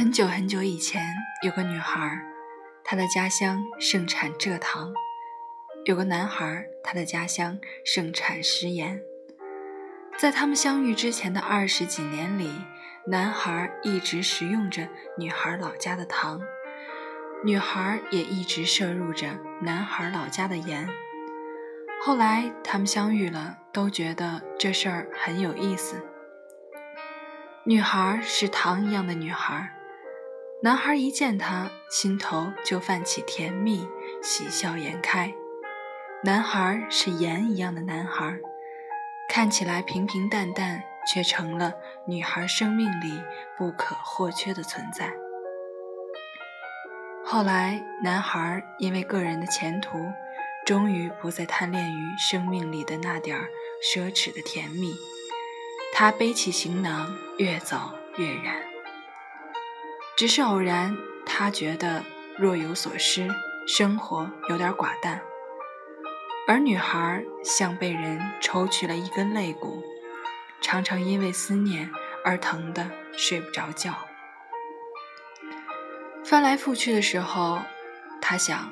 很久很久以前，有个女孩，她的家乡盛产蔗糖；有个男孩，他的家乡盛产食盐。在他们相遇之前的二十几年里，男孩一直食用着女孩老家的糖，女孩也一直摄入着男孩老家的盐。后来他们相遇了，都觉得这事儿很有意思。女孩是糖一样的女孩。男孩一见她，心头就泛起甜蜜，喜笑颜开。男孩是盐一样的男孩，看起来平平淡淡，却成了女孩生命里不可或缺的存在。后来，男孩因为个人的前途，终于不再贪恋于生命里的那点儿奢侈的甜蜜，他背起行囊，越走越远。只是偶然，他觉得若有所失，生活有点寡淡。而女孩像被人抽去了一根肋骨，常常因为思念而疼得睡不着觉。翻来覆去的时候，他想：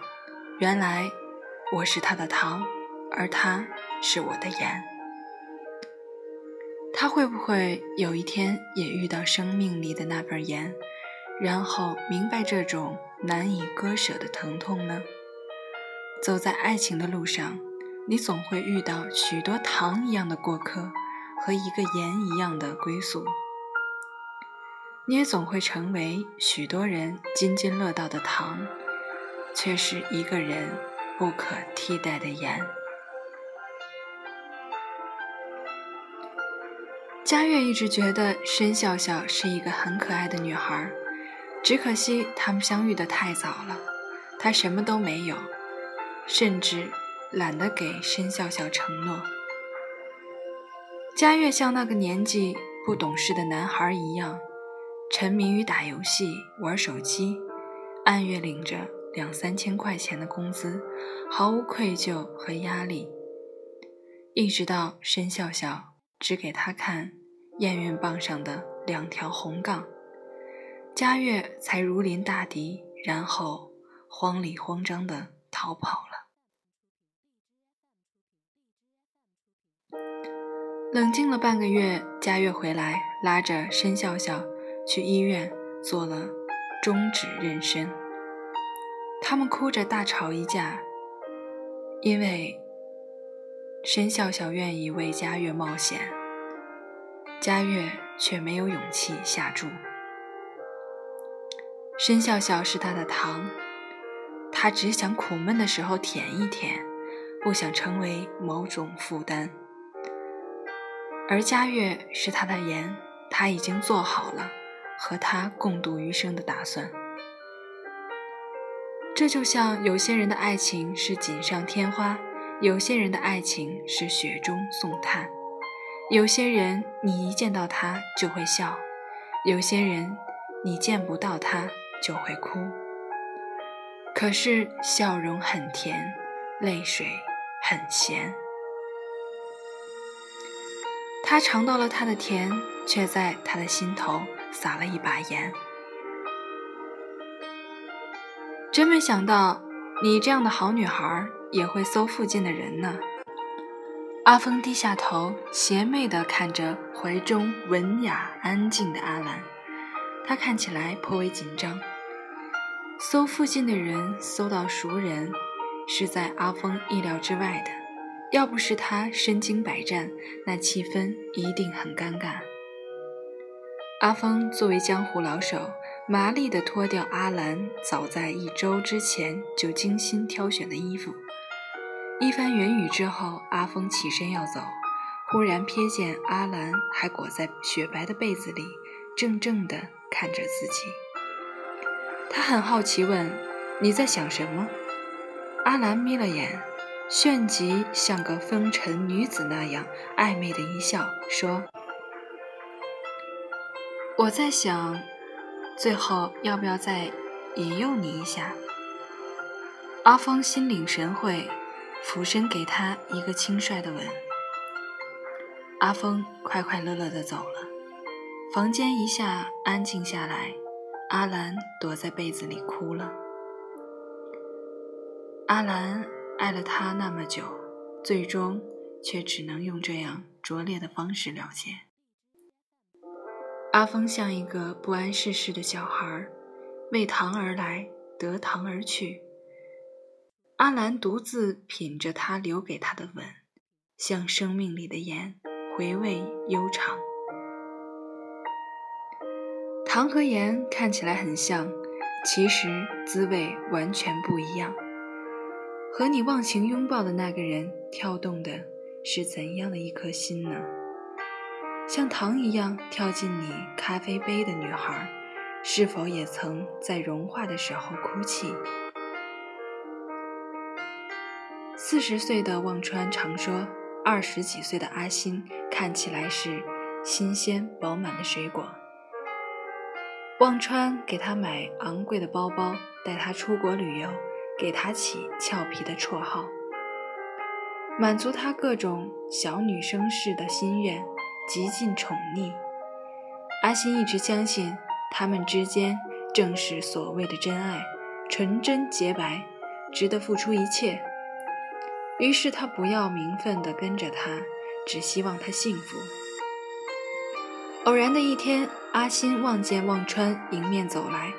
原来我是他的糖，而他是我的盐。他会不会有一天也遇到生命里的那份盐？然后明白这种难以割舍的疼痛呢？走在爱情的路上，你总会遇到许多糖一样的过客和一个盐一样的归宿。你也总会成为许多人津津乐道的糖，却是一个人不可替代的盐。佳悦一直觉得申笑笑是一个很可爱的女孩。只可惜他们相遇的太早了，他什么都没有，甚至懒得给申笑笑承诺。佳悦像那个年纪不懂事的男孩一样，沉迷于打游戏、玩手机，按月领着两三千块钱的工资，毫无愧疚和压力。一直到申笑笑只给他看验孕棒上的两条红杠。佳悦才如临大敌，然后慌里慌张地逃跑了。冷静了半个月，佳悦回来，拉着申笑笑去医院做了终止妊娠。他们哭着大吵一架，因为申笑笑愿意为佳悦冒险，佳悦却没有勇气下注。申笑笑是他的糖，他只想苦闷的时候舔一舔，不想成为某种负担。而佳悦是他的盐，他已经做好了和他共度余生的打算。这就像有些人的爱情是锦上添花，有些人的爱情是雪中送炭，有些人你一见到他就会笑，有些人你见不到他。就会哭，可是笑容很甜，泪水很咸。他尝到了他的甜，却在他的心头撒了一把盐。真没想到，你这样的好女孩也会搜附近的人呢。阿峰低下头，邪魅地看着怀中文雅安静的阿兰。他看起来颇为紧张。搜附近的人，搜到熟人，是在阿峰意料之外的。要不是他身经百战，那气氛一定很尴尬。阿峰作为江湖老手，麻利地脱掉阿兰早在一周之前就精心挑选的衣服。一番言语之后，阿峰起身要走，忽然瞥见阿兰还裹在雪白的被子里。怔怔地看着自己，他很好奇，问：“你在想什么？”阿兰眯了眼，旋即像个风尘女子那样暧昧的一笑，说：“我在想，最后要不要再引诱你一下？”阿峰心领神会，俯身给他一个轻率的吻。阿峰快快乐乐的走了。房间一下安静下来，阿兰躲在被子里哭了。阿兰爱了他那么久，最终却只能用这样拙劣的方式了结。阿峰像一个不谙世事的小孩，为糖而来，得糖而去。阿兰独自品着他留给他的吻，像生命里的盐，回味悠长。糖和盐看起来很像，其实滋味完全不一样。和你忘情拥抱的那个人，跳动的是怎样的一颗心呢？像糖一样跳进你咖啡杯的女孩，是否也曾在融化的时候哭泣？四十岁的忘川常说，二十几岁的阿星看起来是新鲜饱满的水果。忘川给他买昂贵的包包，带他出国旅游，给他起俏皮的绰号，满足他各种小女生式的心愿，极尽宠溺。阿欣一直相信他们之间正是所谓的真爱，纯真洁白，值得付出一切。于是他不要名分的跟着他，只希望他幸福。偶然的一天，阿新望见忘川迎面走来，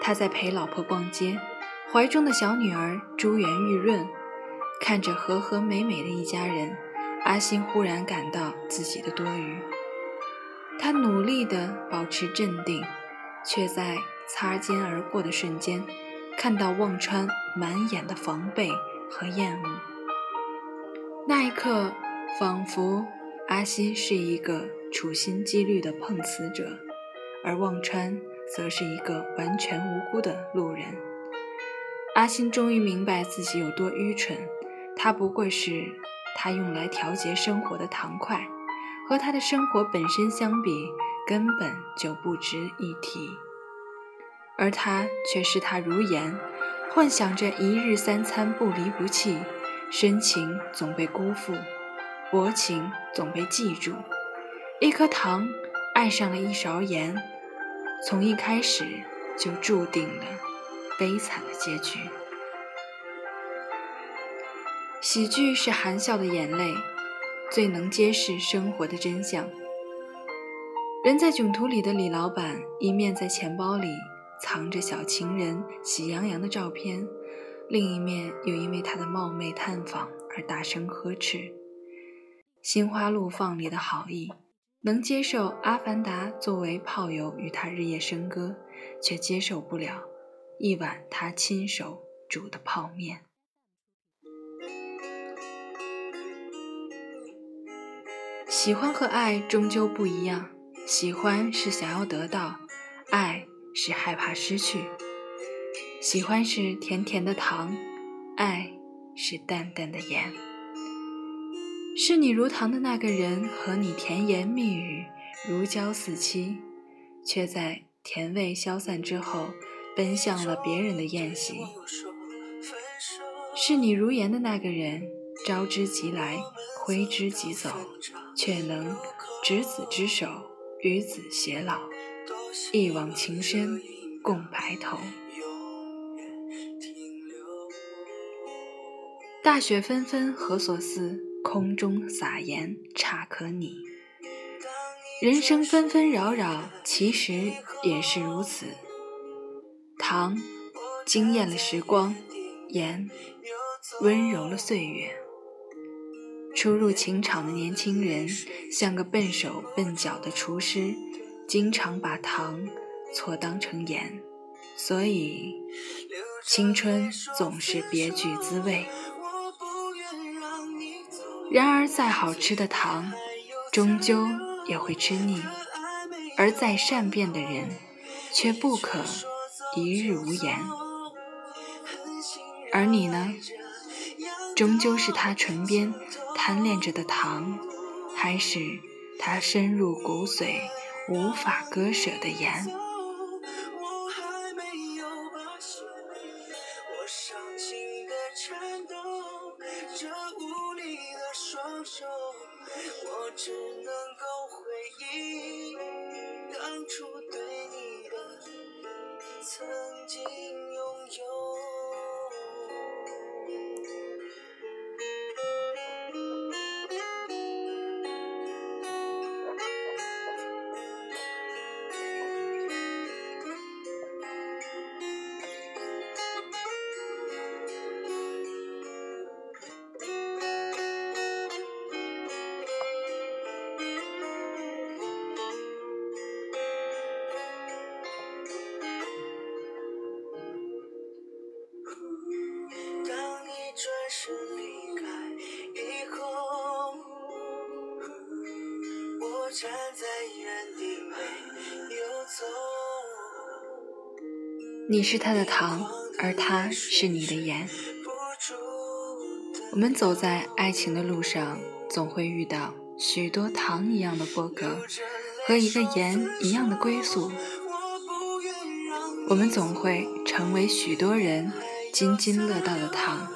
他在陪老婆逛街，怀中的小女儿珠圆玉润，看着和和美美的一家人，阿新忽然感到自己的多余。他努力地保持镇定，却在擦肩而过的瞬间，看到忘川满眼的防备和厌恶。那一刻，仿佛阿新是一个。处心积虑的碰瓷者，而忘川则是一个完全无辜的路人。阿星终于明白自己有多愚蠢，他不过是他用来调节生活的糖块，和他的生活本身相比，根本就不值一提。而他却视他如盐，幻想着一日三餐不离不弃，深情总被辜负，薄情总被记住。一颗糖爱上了一勺盐，从一开始就注定了悲惨的结局。喜剧是含笑的眼泪，最能揭示生活的真相。人在囧途里的李老板，一面在钱包里藏着小情人喜洋洋的照片，另一面又因为他的冒昧探访而大声呵斥，心花怒放里的好意。能接受阿凡达作为炮友与他日夜笙歌，却接受不了一碗他亲手煮的泡面。喜欢和爱终究不一样，喜欢是想要得到，爱是害怕失去。喜欢是甜甜的糖，爱是淡淡的盐。视你如糖的那个人和你甜言蜜语，如胶似漆，却在甜味消散之后，奔向了别人的宴席。视你如盐的那个人，招之即来，挥之即走，却能执子之手，与子偕老，一往情深，共白头。大雪纷纷，何所似？空中撒盐，差可拟。人生纷纷扰扰，其实也是如此。糖惊艳了时光，盐温柔了岁月。初入情场的年轻人，像个笨手笨脚的厨师，经常把糖错当成盐，所以青春总是别具滋味。然而，再好吃的糖，终究也会吃腻；而再善变的人，却不可一日无言。而你呢？终究是他唇边贪恋着的糖，还是他深入骨髓、无法割舍的盐？我只能够我站在原地为你是他的糖，而他是你的盐。我们走在爱情的路上，总会遇到许多糖一样的波折，和一个盐一样的归宿。我们总会成为许多人津津乐道的糖，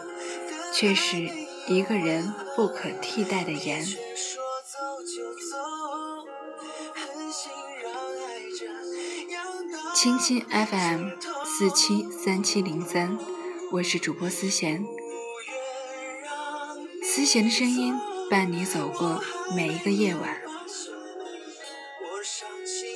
却是一个人不可替代的盐。清新 FM 四七三七零三，我是主播思贤。思贤的声音伴你走过每一个夜晚。我伤心。